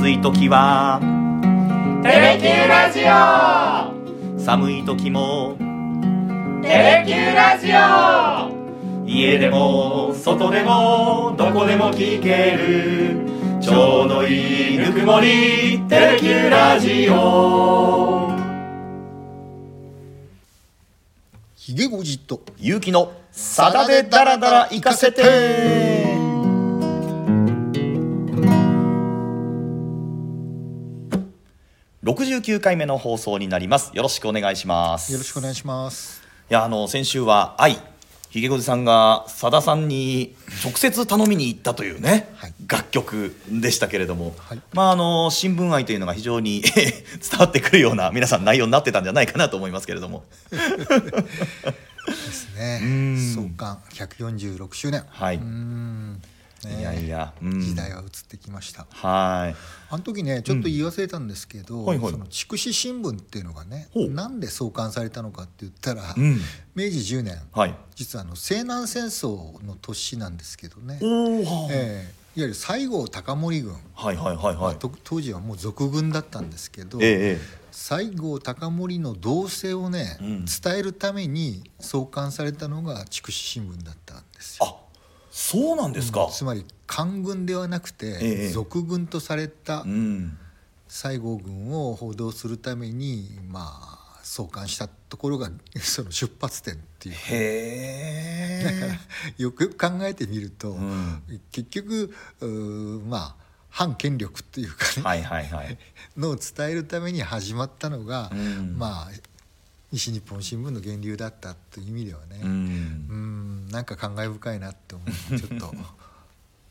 暑い時は。テレキューラジオ。寒い時も。テレキューラジオ。家でも外でもどこでも聞ける。ちょうどいいぬくもり。テレキューラジオ。ひげごじと。勇気のさだでダラダラ行かせて69回目の放送になります。よろしくお願いします。よろしくお願いします。いやあの先週は愛ひげごじさんがさださんに直接頼みに行ったというね、はい。楽曲でしたけれども、はい。まああの新聞愛というのが非常に伝わってくるような皆さん内容になってたんじゃないかなと思いますけれども。ですね。ん。創刊146周年。はい。うーん。ねいやいや。うん。時代は移ってきました。はい。あの時ねちょっと言い忘れたんですけど、はいはい。その筑紫新聞っていうのがねなんで創刊されたのかって言ったら、うん。明治10年はい。実はあの西南戦争の年なんですけどね、ええ。いわゆる西郷隆盛軍、はいはいはいはい。と当時はもう俗軍だったんですけど、ええ西郷隆盛の動静をね、うん。伝えるために創刊されたのが筑紫新聞だったんですよ。あそうなんですか、つまり官軍ではなくて、ええ俗軍とされたうん。西郷軍を報道するためにまあ創刊したところが その出発点っていう。へだからえ。よ くよく考えてみると、ん。結局まあ反権力っていうかね、はいはいはい。のを伝えるために始まったのが、うん。まあ西日本新聞の源流だったという意味ではね、ううん。んなんか感慨深いなって思うちょっと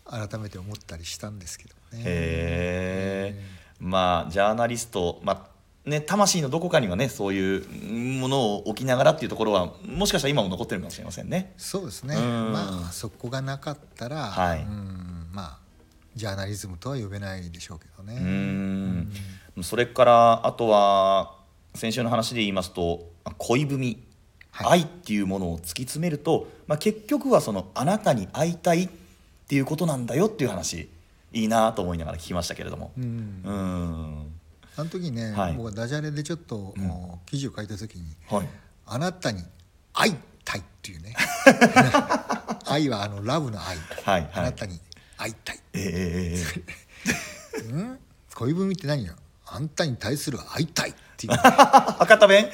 改めて思ったりしたんですけどね。へえまあジャーナリストまあね魂のどこかにはねそういうものを置きながらっていうところはもしかしたら今も残ってるかもしれませんね。そうですね、うん。まあそこがなかったら、はい。うん。まあジャーナリズムとは呼べないでしょうけどね。うーん。それからあとは先週の話で言いますとあ恋文、はい。愛っていうものを突き詰めると、まあ、結局はそのあなたに会いたいっていうことなんだよっていう話いいなと思いながら聞きましたけれども。うん。うん。あの時ね、はい。僕はダジャレでちょっと、う記事を書いた時にはい「あなたに会いたい」っていうね。愛はあのラブの愛、はいはい。あなたに会いたい、ええ。うん？恋文って何よ？あんたに対する会いたいっていう。博多弁？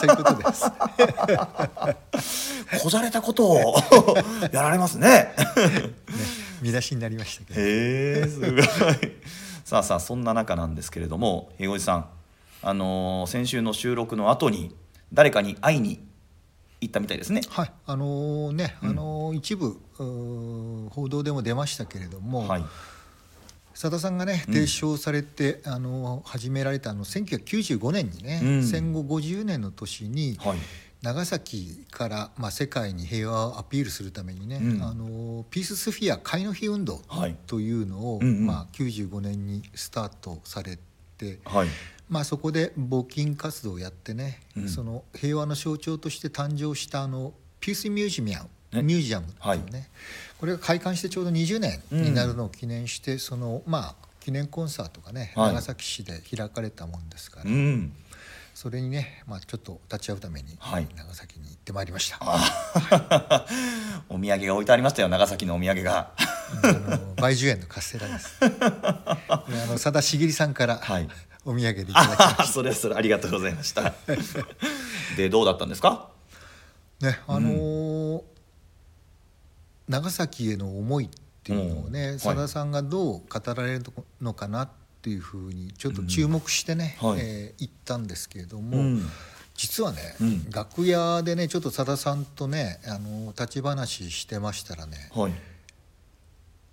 そういうことです。こじゃれたことを やられますね。見出しになりましたけど。へえすごい。さあさあそんな中なんですけれどもへごじさん。あのー先週の収録の後に誰かに会いに行ったみたいですね。はい。あのね、あの一部うー報道でも出ましたけれども、はい佐田さんがね提唱されて、あの始められたあの1995年にね、うん。戦後50年の年に、はい。長崎から、まあ、世界に平和をアピールするためにね、うん。あのピーススフィア会の日運動はい。というのを、うんうん。まあ、95年にスタートされて、はい。まあ、そこで募金活動をやってね、うん。その平和の象徴として誕生したあのピースミュージアム。ねミュージアム。ってい。うね、これが開館してちょうど20年になるのを記念して、そのまあ記念コンサートがね、はい。長崎市で開かれたもんですから、うん。それにね、まあ、ちょっと立ち会うためにはい。長崎に行ってまいりました。お土産が置いてありましたよ長崎のお土産が。あの梅樹園のカステラです。あの佐田茂さんから、はい。お土産でいただきま あそれはそれありがとうございました。でどうだったんですか？ねあのー長崎への思いっていうのをね、うん。佐田さんがどう語られるのかなっていうふうにちょっと注目してね、うん。はい。えー行ったんですけれども、うん。実はね、うん。楽屋でねちょっと佐田さんとねあの立ち話してましたらねはい。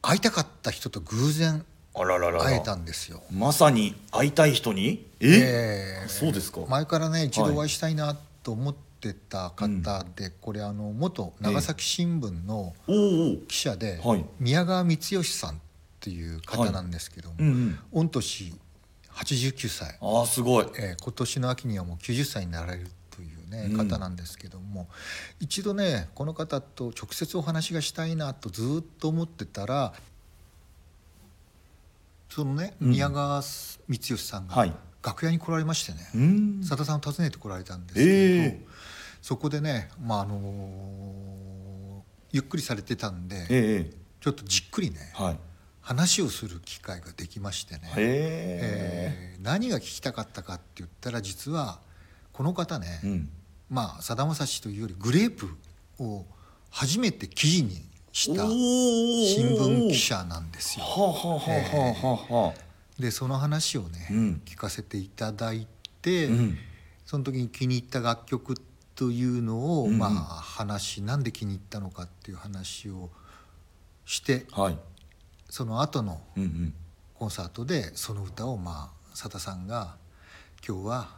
会いたかった人と偶然会えたんですよ。まさに会いたい人に？え、ええそうですか。前からね一度お会いしたいなと思ってた方で、これあの元長崎新聞の記者で、はい。宮川光義さんっていう方なんですけども、御年89歳、ああすごい。えー今年の秋にはもう90歳になられるというね、うん。方なんですけども一度ねこの方と直接お話がしたいなとずっと思ってたらそのねうん。宮川光義さんがはい。楽屋に来られましてね、うん。さださんを訪ねて来られたんですけれど、ええそこでね、まああのゆっくりされてたんで、ええ。ちょっとじっくりねはい。話をする機会ができましてね、へえ。えー何が聞きたかったかって言ったら実はこの方ね、うん。まあさだまさしというよりグレープを初めて記事にした新聞記者なんですよ。でその話をね、うん。聞かせていただいて、うん。その時に気に入った楽曲というのを、うん。まあ話なんで気に入ったのかっていう話をしてはい。その後のうんうん。コンサートでその歌をまあさださんが今日は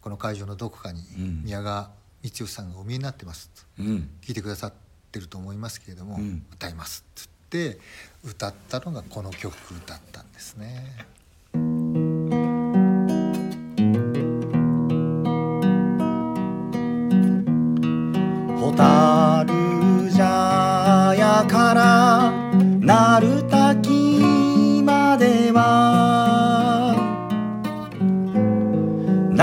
この会場のどこかにうん。宮川光義さんがお見えになってます。とうん。聞いてくださってると思いますけれども、うん。歌いますっつって歌ったのがこの曲だったんですね。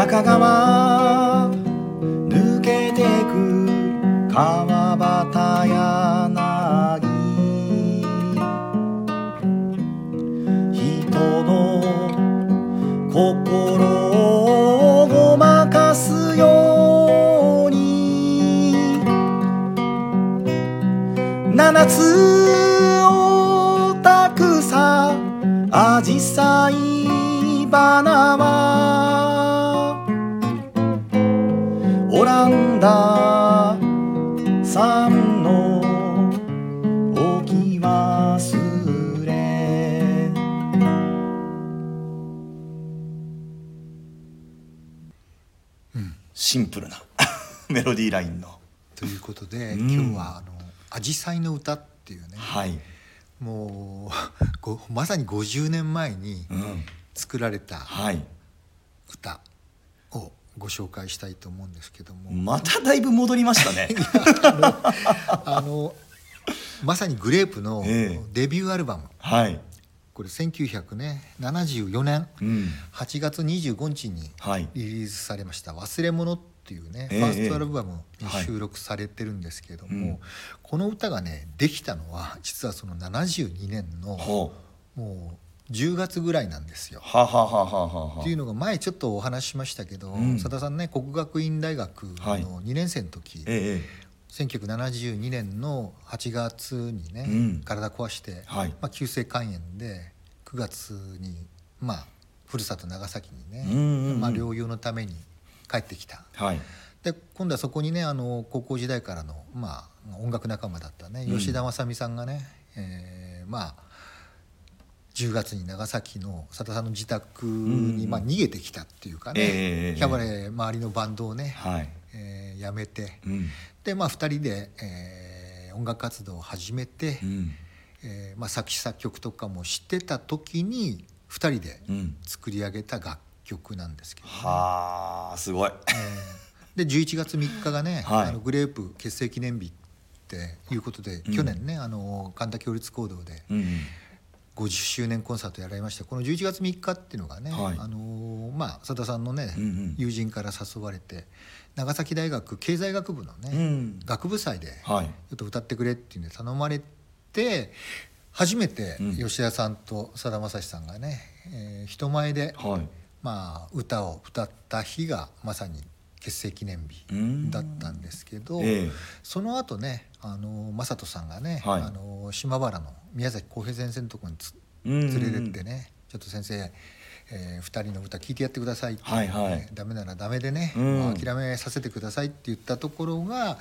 中川。ジサイの歌」っていうね、はい、もうごまさに50年前にうん、作られたはい。歌をご紹介したいと思うんですけども、まただいぶ戻りましたね。あのまさにグレープのええ。デビューアルバム、はい、これ1974年。うん、8月25日にはい。リリースされました「忘れ物」っていうね、ええ。ファーストアルバムにはい収録されてるんですけれども、うん。この歌がねできたのは実はその72年のもう10月ぐらいなんですよ。はははははは。っていうのが前ちょっとお話ししましたけどうん。さだ、さんね国学院大学はい。の2年生の時、ええ1972年の8月にね、うん。体壊して、はい。まあ、急性肝炎で9月にまあふるさと長崎にね、うんうんうん。まあ、療養のために帰ってきた。はい。で今度はそこにねあの高校時代からの、まあ、音楽仲間だったね。うん。吉田正美さんがね、えーまあ10月に長崎のさださんの自宅に、うんまあ、逃げてきたっていうかね、ええキャバレー周りのバンドをね、はい。えー辞めてうん。で、まあ、2人で、えー音楽活動を始めて、うん。えーまあ、作詞作曲とかもしてた時に2人でうん。作り上げた楽曲なんですけど、はあすごい。えーで11月3日がね、はい。あのグレープ結成記念日っていうことで、うん。去年ねあの神田共立講堂でうん50周年コンサートやられましたこの11月3日っていうのがね、はい。あのまあさださんのね、うんうん。友人から誘われて長崎大学経済学部のね、うん。学部祭ではい。ちょっと歌ってくれっていうんで頼まれて初めてうん。吉田さんとさだまさしさんがね、えー人前で、はいまあ、歌を歌った日がまさに結成記念日うん。だったんですけど、ええ。その後ねあの正人さんがね、はい。あの島原の宮崎浩平先生のところに連れてってね、ちょっと先生、えー、2人の歌聴いてやってくださいって、はいはい。ダメならダメでね、うん。諦めさせてくださいって言ったところが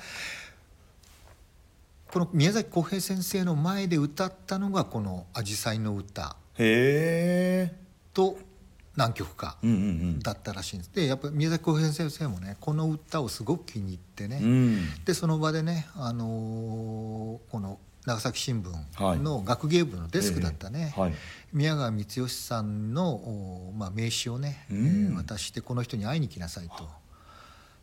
この宮崎浩平先生の前で歌ったのがこの「あじさいの歌へえ」と何曲かうんうんだったらしいんです。でやっぱり宮崎浩平先生もねこの歌をすごく気に入ってね、うん。うんでその場でね、あのーこの長崎新はい。聞の学芸部のデスクだったね、はい。宮川光義さんの、おまあ、名刺をね、うん。えー渡してこの人に会いに来なさいと。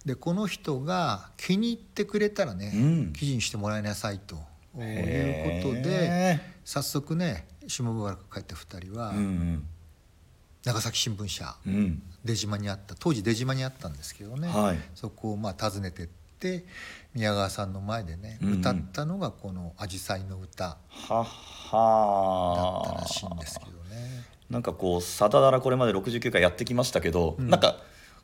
でこの人が気に入ってくれたらね、うん。記事にしてもらいなさいと。いうことでへ早速ね下原から帰った2人は、ーうん長崎新聞社うん。うん出島にあった当時出島にあったんですけどね、はい。そこをまあ訪ねてって宮川さんの前でね、うん。うん歌ったのがこの「あじさいの歌」だはったらしいんですけどね。なんかこう「サタダラ」これまで69回やってきましたけど、うん。なんか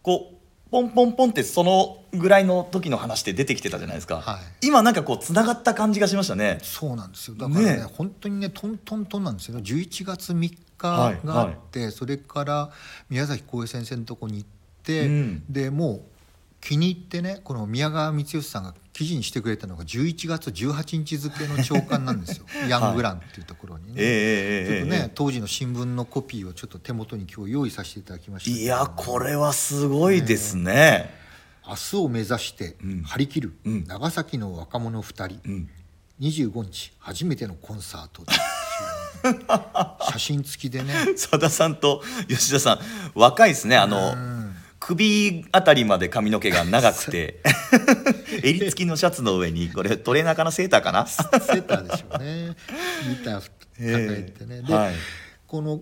こうポンポンポンってそのぐらいの時の話って出てきてたじゃないですか、はい。今なんかこうつながった感じがしましたね。そうなんですよ。だからねね。本当にねトントントンなんですよ。11月3日はいがあって、それから宮崎浩平先生のとこに行って、うん。でもう気に入ってねこの宮川光義さんが記事にしてくれたのが11月18日付の朝刊なんですよ。ヤングランっていうところにね。ちょっとね、ええ。当時の新聞のコピーをちょっと手元に今日用意させていただきましたいやこれはすごいですね、明日を目指してうん。張り切るうん。長崎の若者2人、うん。25日初めてのコンサート 写真付きでね。さださんと吉田さん若いですね。あの、うん首あたりまで髪の毛が長くて 襟付きのシャツの上にこれトレーナーかな？セーターかなセーターでしょうね。ギター抱えてね、で、はい。この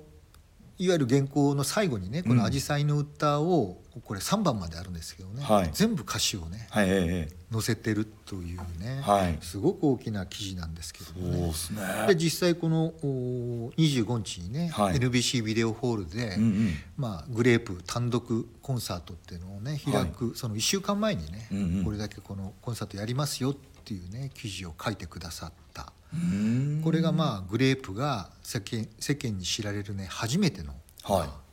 いわゆる原稿の最後にねこの「アジサイの歌を」これ3番まであるんですけどね、はい。全部歌詞をねはい載せてるというね、はい。すごく大きな記事なんですけどもねですね。で実際このお25日にね、はい。NBC ビデオホールで、うんうん。まあ、グレープ単独コンサートっていうのをね開く、その1週間前にね、うんうん。これだけこのコンサートやりますよっていうね記事を書いてくださったこれがまあグレープが世間世間に知られるね初めての、はい。まあ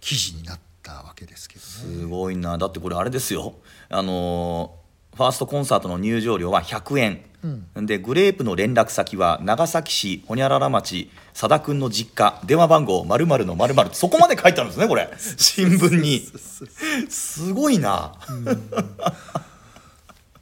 記事になったわけですけどね。すごいな。だってこれあれですよ。あのーファーストコンサートの入場料は100円、でグレープの連絡先は長崎市ほにゃらら町佐田君の実家電話番号〇〇の〇〇。そこまで書いてあるんですねこれ。新聞に。すごいな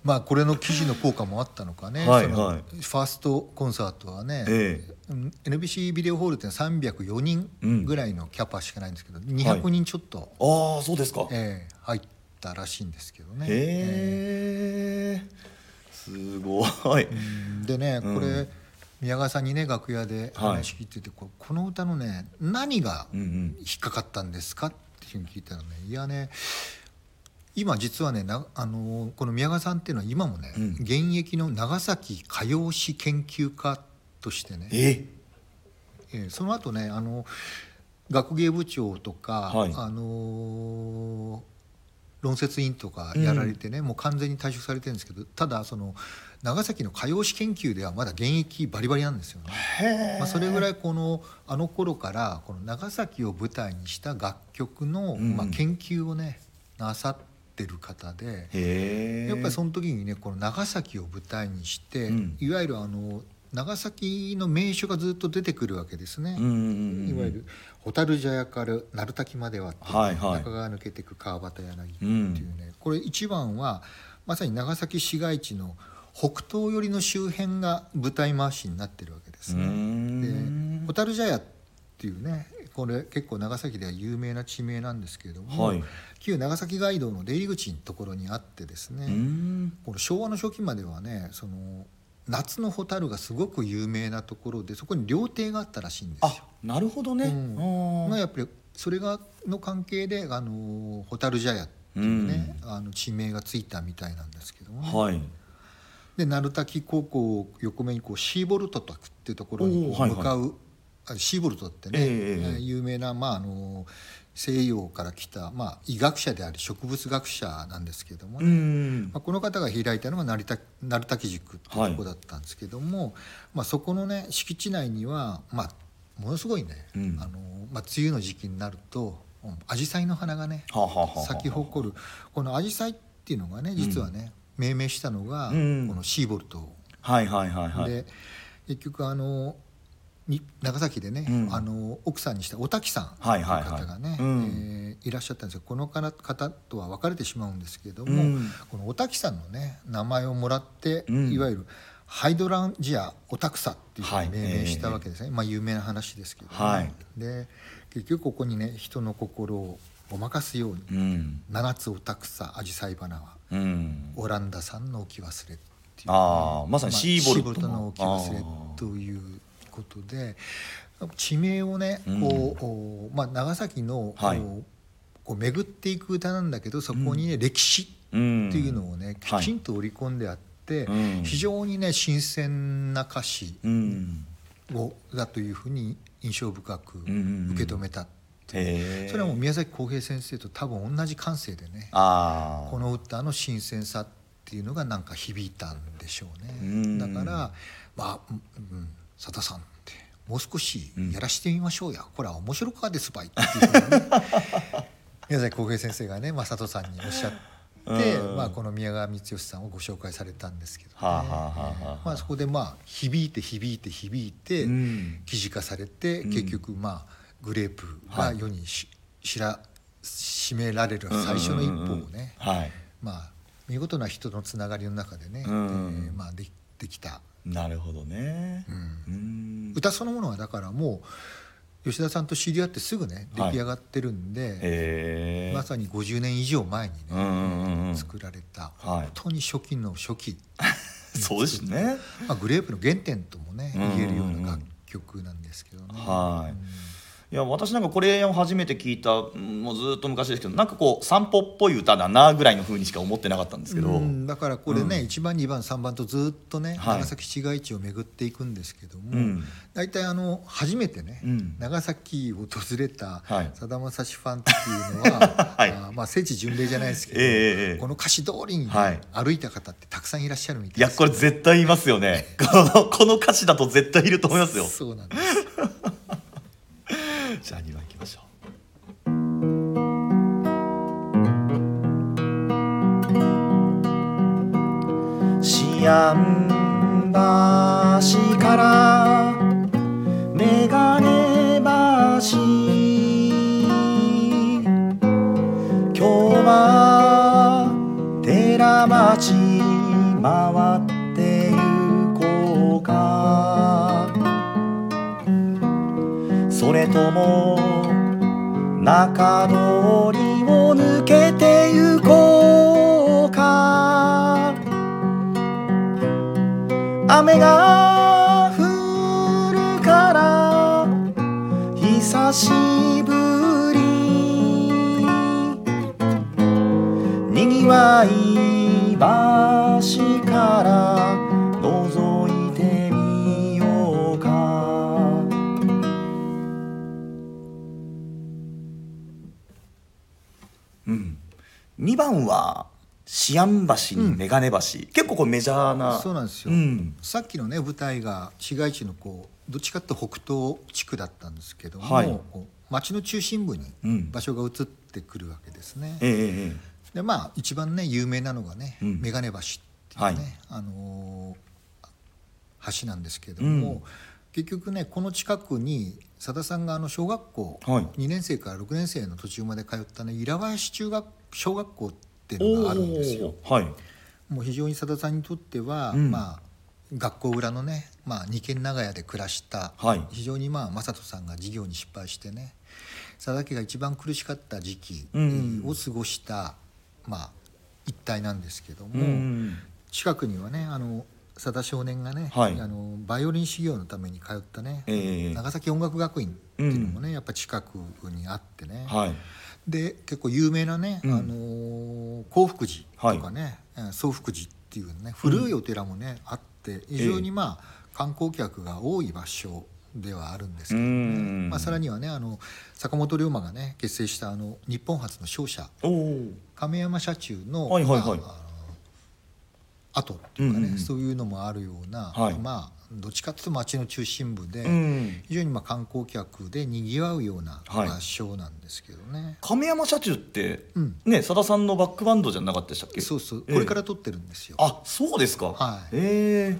まあこれの記事の効果もあったのかね、はいはい。ファーストコンサートはね、えうん NBC ビデオホールってのは304人うん。ぐらいのキャパしかないんですけど、200人ちょっと、ああそうですか。へええ入ったらしいんですけどね。え。すごい。うん。でねうん。これ、宮川さんにね楽屋で話聞いてて、ここの歌のね何がうんうん。引っかかったんですかっていうふうに聞いたらねいやね今実はねなあのこの宮川さんっていうのは今もね、うん。現役の長崎歌謡史研究家としてね、え？えーその後ねあの学芸部長とか、はい。あのー論説委員とかやられてね、もう完全に退職されてるんですけどただその長崎の歌謡史研究ではまだ現役バリバリなんですよね。まあ、それぐらいこのあの頃からこの長崎を舞台にした楽曲の、うん。まあ、研究をねなさってる方で。やっぱりその時にねこの長崎を舞台にして、うんいわゆるあの長崎の名所がずっと出てくるわけですね。いわゆる蛍茶屋から鳴滝まではっていうはいはい中川抜けていく川端柳ってういうんね、これ一番はまさに長崎市街地の北東寄りの周辺が舞台回しになってるわけですね。んで蛍茶屋っていうねこれ結構長崎では有名な地名なんですけれども、はい。旧長崎街道の出入り口のところにあってですね、この昭和の初期まではねその夏の蛍がすごく有名なところでそこに料亭があったらしいんですよ。あなるほどね、うん。あー。まあやっぱりそれがの関係であの蛍茶屋っていうね、あの地名がついたみたいなんですけどもね、はい。で鳴滝高校を横目にこうシーボルト宅っていうところにこうおーはいはい。向かう、あシーボルトってね、え有名な、まあ、あの西洋から来た、まあ、医学者であり植物学者なんですけどもうね、んまあ、この方が開いたのが成田鳴滝塾っていうとこだったんですけども、まあ、そこのね敷地内には、まあ、ものすごいね、うん。あのまあ、梅雨の時期になるとうん紫陽花の花がね咲き誇る。この紫陽花っていうのがね実はね、命名したのが、うん。このシーボルト、はいはいはいはい。で結局あのに長崎でね、うん。あの奥さんにしたお滝さんというはいはい。はい方がね、うん。えーいらっしゃったんですよ。この方方とは別れてしまうんですけども、うん。このお滝さんのね名前をもらって、うん。いわゆるハイドランジアオタクサっていうふうはい。に命名したわけですね、まあ有名な話ですけど、ね。はい。で結局ここにね人の心をごまかすようにうん「七つオタクサアジサイ花はうん。オランダ産の置き忘れ」っていう、あーまさにシーボルトの置き忘れということで地名をねこう、おまあ、長崎の、はい。こう巡っていく歌なんだけどそこにね、歴史ってうんいうのをねきちんと織り込んであって、うん。非常にね新鮮な歌詞うん。をだというふうに印象深くうんうんうん。受け止めた、それはもう宮崎浩平先生と多分同じ感性でねこの歌の新鮮さっていうのがなんか響いたんでしょうね、うんだからまあ、うんうん、佐田さんってもう少しやらしてみましょうや、これは面白かですばいっていうふうにね。宮崎浩平先生がね、まあ、佐藤さんにおっしゃって、うん。まあ、この宮川光義さんをご紹介されたんですけど、まあ、そこでまあ響いて響いて響いて、うん。記事化されて、うん。結局まあグレープが世にし、知らしめられる最初の一歩をね、まあ見事な人のつながりの中でね、うん。えーまあ、でできた、なるほどね。うん。うん。歌そのものはだからもう吉田さんと知り合ってすぐね出はい。来上がってるんで、へえ。まさに50年以上前にね、うんうん作られた、はい。本当に初期の初期、そうですね。まあ、グレープの原点ともね言えるような楽曲なんですけどね。はい。うんいや私なんかこれを初めて聞いたうんもうずっと昔ですけどなんかこう散歩っぽい歌だなぐらいの風にしか思ってなかったんですけど、うんだからこれね、うん。1番2番3番とずっとね、はい。長崎市街地を巡っていくんですけども、うん。大体あの初めてね、うん。長崎を訪れたはい。さだまさしファンっていうのは、はい。あーまあ聖地巡礼じゃないですけど、ええええこの歌詞通りにね、はい。歩いた方ってたくさんいらっしゃるみたいいやこれ絶対いますよね。このこの歌詞だと絶対いると思いますよ。そうなんですうシアン橋からメガネ橋今日は寺町回って行こうかそれとも中通雨が降るから久しぶりにぎわい橋から覗いてみようか。うん。2番はシアン橋にメガネ橋、結構これメジャーな。そうなんですよ、うん。さっきのね舞台が市街地のこうどっちかって北東地区だったんですけども、はい。町の中心部にうん。場所が移ってくるわけですね。ええええでまあ一番ね有名なのがね、うん。メガネ橋っていうね、はい。あのー橋なんですけども、うん。結局ねこの近くにさださんがあの小学校、はい。2年生から6年生の途中まで通ったね平林中学小学校っていうのがあるんですよ。はい。もう非常にさださんにとっては、うん。まあ学校裏のね、まあ、二軒長屋で暮らした、はい。非常にまあ正人さんが事業に失敗してね佐田家が一番苦しかった時期うん。を過ごした、まあ、一帯なんですけども、うん。近くにはねあの佐田少年がね、はい。あのバイオリン修行のために通ったね、ええ。長崎音楽学院っていうのもね、やっぱ近くにあってね、はい。で結構有名なね、うん。あのー興福寺とかね、えー宗福寺っていうね古いお寺もね、あって非常にまあ観光客が多い場所ではあるんですけどね、うん。まあ、さらにはねあの坂本龍馬がね結成したあの日本初の商社。亀山社中の、はいはいはい。まああの跡っていうかね、うんうん。そういうのもあるような、はい。まあどっちかっていうと町の中心部で、うん。非常にまあ観光客でにぎわうようなはい。場所なんですけどね。亀山社中って、うん。ねさださんのバックバンドじゃなかったでしたっけ？そうそう、ええ。これから撮ってるんですよ。あそうですか。はい。え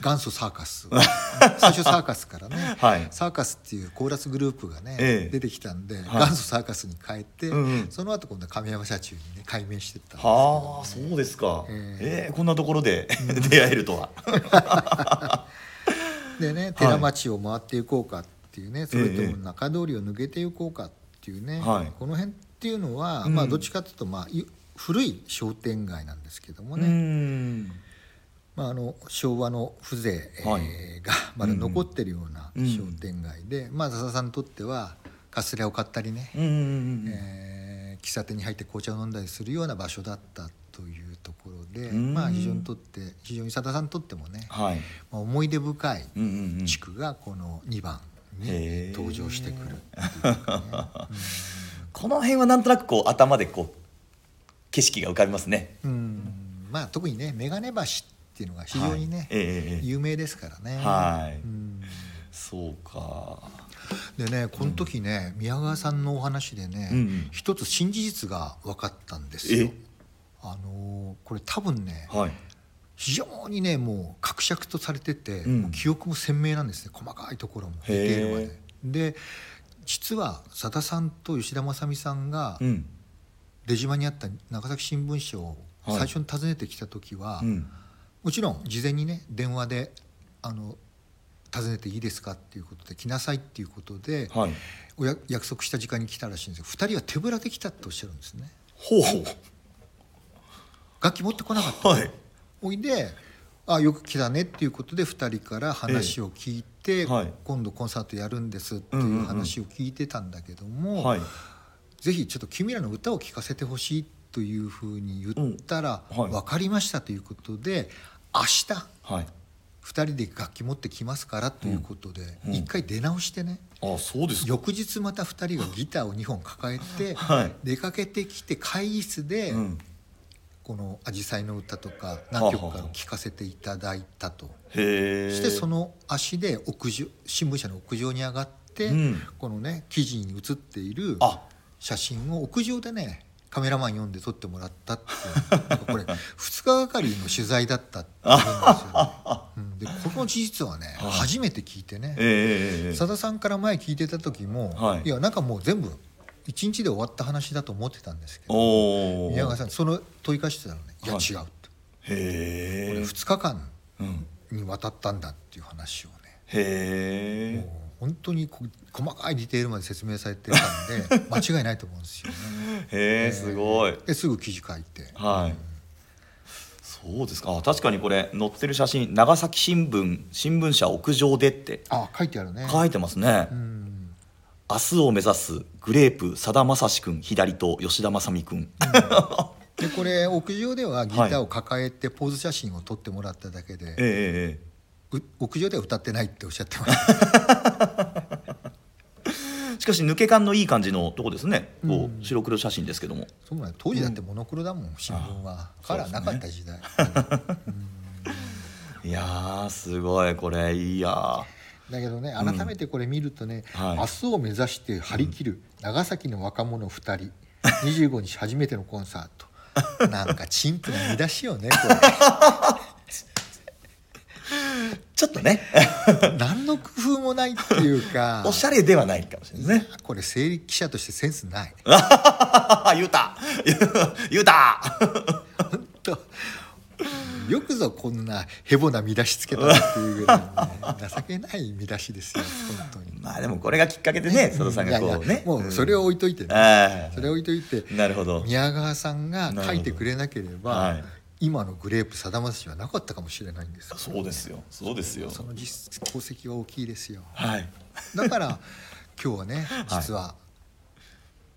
元祖サーカス。最初サーカスからね、はい。サーカスっていうコーラスグループがね、ええ。出てきたんで、はい。元祖サーカスに変えて、うんうん。その後今度は亀山社中にね改名してったんですー、はあそうですか。ええ。ーこんなところで 出会えるとは。でね寺町を回っていこうかっていうね、それとええも中通りを抜けていこうかっていうね、はい。この辺っていうのは、うん。まあどっちかというとまあい古い商店街なんですけどもうね、んまあ、あの昭和の風情、はい。えーがまだ残ってるようなうん。うん商店街で、まあ、笹田さんにとってはカステラを買ったりね、うんうんうんえー喫茶店に入って紅茶を飲んだりするような場所だったというところで、うん。まあ、非常にとって非常に佐田さんにとってもね、はい。まあ、思い出深いうんうんうん。地区がこの2番に登場してくる この辺はなんとなくこう頭でこう景色が浮かびますね。うん。うんまあ特にね眼鏡橋っていうのが非常にね、はい。ええええ。有名ですからね。はい。うん。そうか。でねこの時ね、宮川さんのお話でね、うんうん。一つ新事実が分かったんですよ。え？あのーこれ多分ねはい。非常にねもう格尺とされてて、うん。もう記憶も鮮明なんですね。細かいところもールまで。で実は佐田さんと吉田正美さんがうん。出島にあった長崎新聞社をはい最初に訪ねてきた時は、うんもちろん事前にね電話であの訪ねていいですかっていうことで来なさいっていうことで、はい。おや約束した時間に来たらしいんですよ。2人は手ぶらで来たっておっしゃるんですね。ほう。楽器持ってこなかった、はい。おいであよく来たねっていうことで2人から話を聞いて、えはい。今度コンサートやるんですってうんうんういうん。話を聞いてたんだけども、はい。ぜひちょっと君らの歌を聴かせてほしいというふうに言ったら、分かりましたということで明日はい。2人で楽器持ってきますからということで、うん。一回出直してね。あそうですか。翌日また2人がギターを2本抱えてはい。出かけてきて会議室でうん。この「あじさいの歌」とか何曲かを聴かせていただいたと。そしてその足で屋上新聞社の屋上に上がって、うん。このね記事に写っているあ。写真を屋上でねカメラマン呼んで撮ってもらったっていうこれ 2日がかりの取材だったって言うんですよ、ね。うん、でこの事実はね、はい。初めて聞いてね、ええええさんから前聞いてた時も、はい。い、やなんかもう全部一日で終わった話だと思ってたんですけど宮川さんその問い返してたのね「い。やはい違う」と。へえ。これ2日間うん。にわたったんだっていう話をね。へえ。もう本当にこ細かいディテールまで説明されてたんで間違いないと思うんですよね。へえすごい。ですぐ記事書いて、はい。そうですか。あ確かにこれ載ってる写真長崎新聞新聞社屋上でって。あ書いてあるね。書いてますね、うん。明日を目指すグレープさだまさし君左と吉田正美君、でこれ屋上ではギターを抱えてポーズ写真を撮ってもらっただけで、えええ屋上では歌ってないっておっしゃってました。しかし抜け感のいい感じのとこですね。こう白黒写真ですけども。そうなん当時だってモノクロだもん、新聞は。カラーなかった時代。いやーすごいこれいいやだけどね改めてこれ見るとね、はい。明日を目指して張り切る長崎の若者2人。25日初めてのコンサート。なんか陳腐な見出しよねこちょっとね。れ 何の工夫もないっていうか。おしゃれではないかもしれないですね。これ生理記者としてセンスない。言うた。言うた。とよくぞこんなヘボな見出しつけたなっていうぐらい、ね、情けない見出しですよ本当に。まあでもこれがきっかけでね佐藤さんがこうね。もうそれを置いといてね、ええそれを置いといてなるほど。宮川さんが書いてくれなければ、はい今のグレープさだまさしはなかったかもしれないんですよ。そうですよ。そうですよ。その実功績は大きいですよ。はい。だから今日はねはい。実は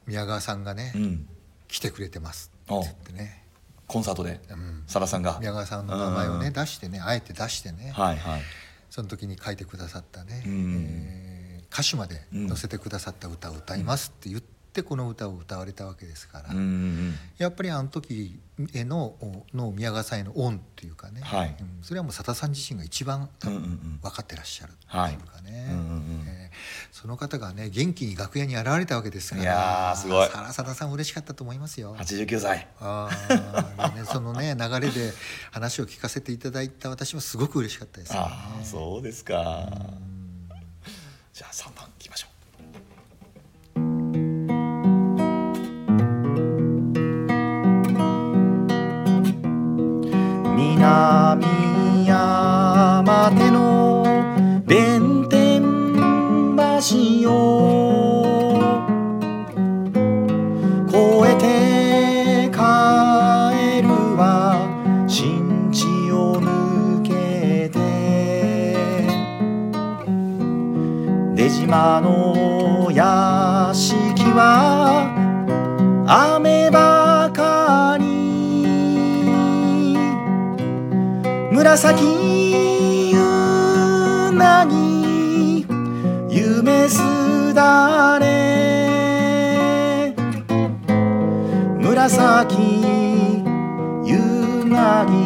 宮川さんがね、うん。来てくれてますって言ってね、コンサートで？うん。さださんが？宮川さんの名前をねうん。出してねあえて出してね、はいはい。その時に書いてくださったね、うん。えー歌詞まで載せてくださった歌を歌いますって言ってこの歌を歌われたわけですから、うんうんやっぱりあの時へのの宮川さんへの恩っていうかね、はい。うんそれはもう佐田さん自身が一番多分分かってらっしゃるってはいいうかね、うんうんうん。えーその方がね元気に楽屋に現れたわけですからいやーすごい。さら佐田さん嬉しかったと思いますよ。89歳。あーね、そのね流れで話を聞かせていただいた私はすごく嬉しかったですよね。そうですか。じゃあ3番いきましょう南山手の弁天橋を越えて帰るは新地を抜けて出島の屋敷は雨ば紫うなぎ夢すだれ。紫うなぎ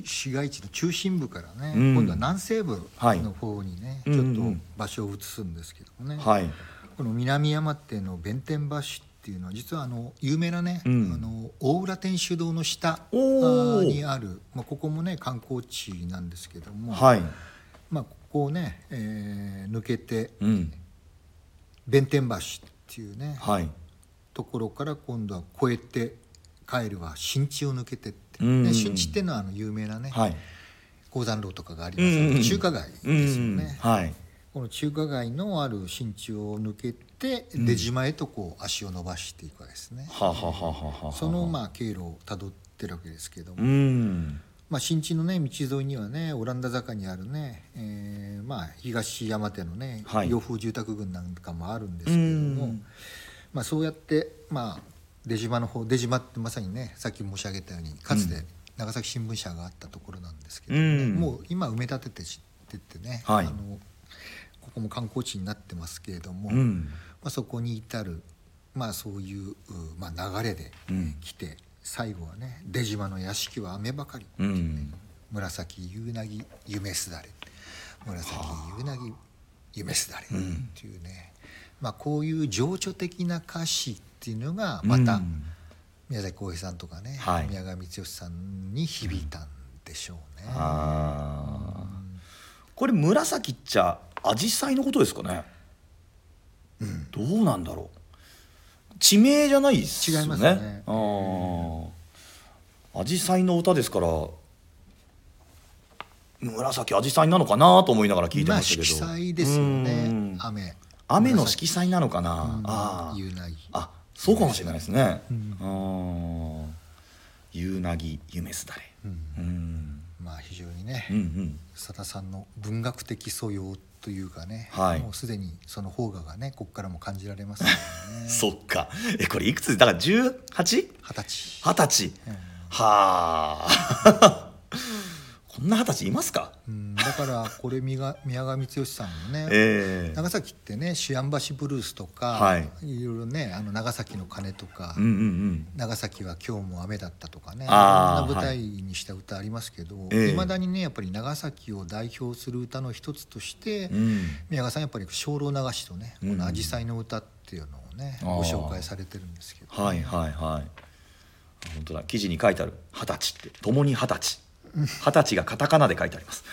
市市街地の中心部からね、うん。今度は南西部はいの方にね、うんちょっとうん場所を移すんですけどもね、はい。この南山手の弁天橋っていうのは実はあの有名なね、うん。あの大浦天主堂の下にある、まあ、ここもね観光地なんですけども、はい。まあ、ここをね、えー抜けてうん。弁天橋っていうね、はい。ところから今度は越えて帰るは新地を抜けてって、う。ん。ね、新地っていうのはあの有名なね、はい。鉱山路とかがあります、中華街ですよね、はい。この中華街のある新地を抜けて出島へとこう足を伸ばしていくわけですね、そのまあ経路をたどってるわけですけども、うん。まあ、新地のね道沿いにはねオランダ坂にあるね、えーまあ、東山手のね、はい。洋風住宅群なんかもあるんですけれども、うん。まあ、そうやって、まあ、出島の方出島ってまさにねさっき申し上げたようにかつて長崎新聞社があったところなんですけどね、うん。もう今埋め立ててってってね、はい。あのここも観光地になってますけれども、うん。まあ、そこに至る、まあ、そういう、うまあ、流れでうん。来て、最後はね出島の屋敷は雨ばかり。うん。紫夕なぎ夢すだれ。紫夕なぎ夢すだれっていうね、まあこういう情緒的な歌詞っていうのがまたうん宮崎浩平さんとかね、はい。宮川光義さんに響いたんでしょうね。これ紫っちゃ紫陽花のことですかね、どうなんだろう。地名じゃないっすよね。違いますね。あー。紫陽花の歌ですから紫紫陽花なのかなと思いながら聞いてまあましたけど、色彩ですようねん。雨。雨の色彩なのかな、うん。あー。夕なぎあそうかもしれないですね、うん。あー。夕なぎ夢すだれ。うん。うん。まあ非常にね、うんうん。佐田さんの文学的素養というかね、はい。もうすでにその方ががねここからも感じられますね。そっか。えこれいくつ？だから 18? 二十歳。二十歳。うん。はあ。こんな二十歳いますか？うん、だからこれ宮川宮川光義さんのね、ええ。長崎ってね主安橋ブルースとか、はい。いろいろねあの長崎の鐘とか、うんうんうん。長崎は今日も雨だったとかねいろんな舞台にした歌ありますけどええ。いま、未だにねやっぱり長崎を代表する歌の一つとして、うん。宮川さんやっぱり精霊流しとね、うん。この「紫陽花の歌」っていうのをねあー。ご紹介されてるんですけど、はいはいはい。本当だ。記事に書いてある。二十歳って。共に二十歳二十歳がカタカナで書いてあります。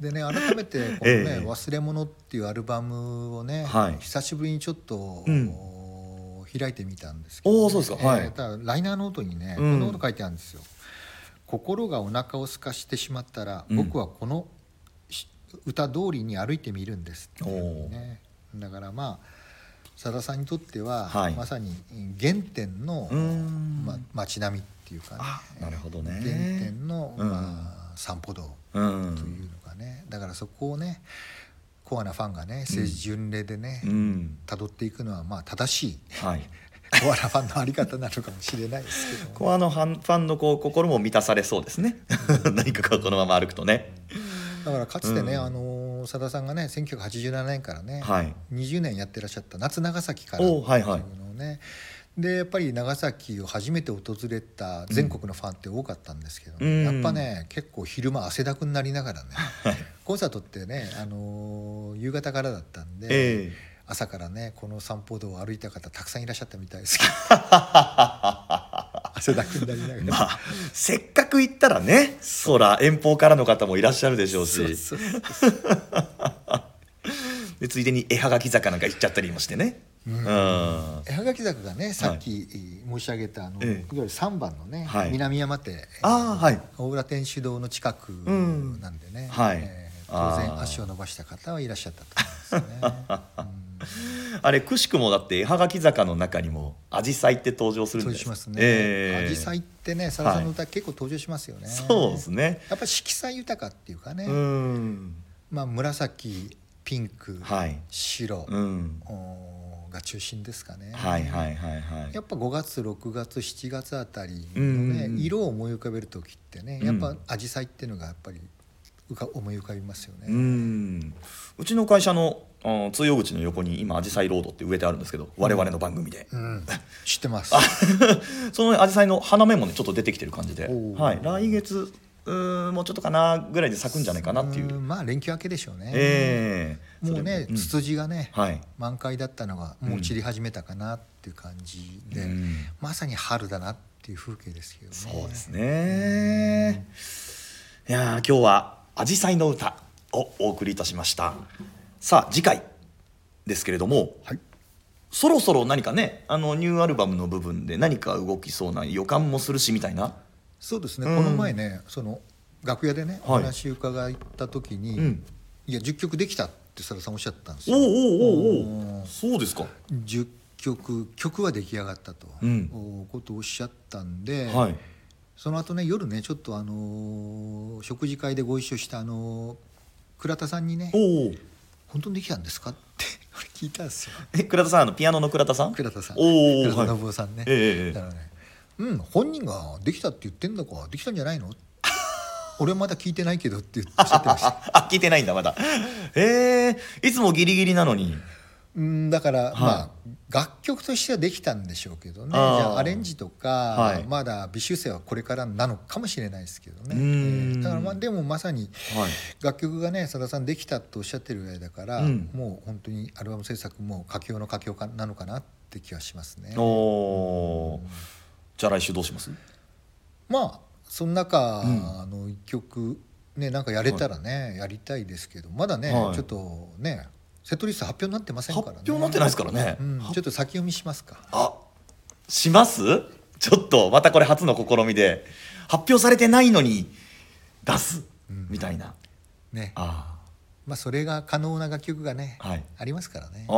でね改めてこのねええ「忘れ物」っていうアルバムをね、はい。久しぶりにちょっと、うん。開いてみたんですけど、おーそうですか。はい。ただライナーノートにね、うん。こんなこと書いてあるんですよ。心がお腹を空かしてしまったら、うん。僕はこのし歌通りに歩いてみるんですっていうね。だからまあさださんにとっては、はい。まさに原点の、うん。ま、街並みっていうかね。あなるほどね。原点の、うん。まあ、散歩道うというんのがね。だからそこをねコアなファンがね政治巡礼でねうん。辿、っていくのはまあ正しいはい。コアなファンのあり方なのかもしれないですけどもこうあのファンのこう心も満たされそうですね。何かこのまま歩くとね。だからかつてね、うん。あのさださんがね1987年からね、はい。20年やってらっしゃった「夏長崎から」っていうおはい。はいのをねでやっぱり長崎を初めて訪れた全国のファンって多かったんですけど、ね。うん。やっぱね結構昼間汗だくになりながらねコンサートってね、あのー夕方からだったんで、ええ。朝からねこの散歩道を歩いた方たくさんいらっしゃったみたいですけど。汗だくになりながら。まあせっかく行ったらねそら遠方からの方もいらっしゃるでしょうし。でついでに絵はがき坂なんか行っちゃったりもしてねはがき坂がねさっき申し上げたあの、ええ。いわゆる3番のね、はい。南山手。あーはい。大浦天主堂の近くんなんでね、当然足を伸ばした方はいらっしゃったと思いますね。うん。あれくしくもだって絵はがき坂の中にも「アジサイ」って登場するんです。登場しますね。ええ。アジサイってね、さださんの歌、結構登場しますよね。そうですね。やっぱり色彩豊かっていうかね、うん。まあ紫、ピンク、はい。白、うんが中心ですかね。はいはいはいはい。やっぱ5月6月7月あたりうのんね、うんうん色を思い浮かべる時ってね、うん。やっぱアジサイっていうのがやっぱり浮か思い浮かびますよね。うん。うちの会社の通用口の横に今アジサイロードって植えてあるんですけど我々の番組で、うん。知ってます。そのアジサイの花芽もねちょっと出てきてる感じで、はい、来月うーんもうちょっとかなぐらいで咲くんじゃないかなっていう、んまあ連休明けでしょうね。ええもうね、それんツツジがね、はい満開だったのがもう散り始めたかなっていう感じで、うんまさに春だなっていう風景ですけどね。そうですね。いやー今日は「アジサイの歌」をお送りいたしました。さあ次回ですけれどもはい。そろそろ何かねあのニューアルバムの部分で何か動きそうな予感もするしみたいな。そうですね。うんこの前ね、その楽屋でね、おはい話伺った時に、うんいや10曲できたってさださんおっしゃったんですおおよ。おおおおそうですか。10曲曲は出来上がったと、うんおことをおっしゃったんで、はい。その後ね夜ねちょっとあのー食事会でご一緒したあのー倉田さんにねおお。「本当にできたんですか?」って俺 聞いたんですよえ倉田さんあのピアノの倉田さん？倉田さんおお倉田はい信夫さんね、ええええだからね「うん本人ができたって言ってんだからできたんじゃないの? 」俺はまだ聞いてないけどって言っておっしゃってました ああ聞いてないんだまだ。ええいつもギリギリなのに。うんだから、いまあ楽曲としてはできたんでしょうけどねじゃあアレンジとか、はいまだ微修正はこれからなのかもしれないですけどね、だからまあでもまさにはい。楽曲がねさださんできたとおっしゃってるぐらいだから、うんもう本当にアルバム制作も佳境の佳境かなのかなって気はしますね。おお。じゃあ来週どうします？まあその中うん。の一曲ねなんかやれたらね、やりたいですけどまだね、はい。ちょっとねセットリスト発表になってませんからね。発表になってないですからね。うん、ちょっと先読みしますか。あします？ちょっとまたこれ初の試みで。発表されてないのに出す、うん。みたいな。ね、あまあそれが可能な楽曲がね、はい。ありますからね。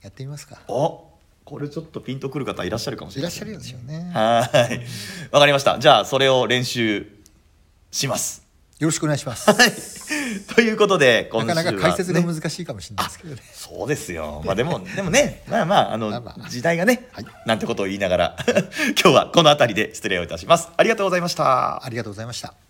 やってみますか。おこれちょっとピンとくる方いらっしゃるかもしれないいらっしゃるでしょうね。はーいわかりましたじゃあそれを練習しますよろしくお願いします。はいということで今週は、なかなか解説がね難しいかもしれないですけどね。そうですよ。まあでも、でもね、まあまあ、あの、時代がね、はいなんてことを言いながら、今日はこの辺りで失礼をいたします。ありがとうございました。ありがとうございました。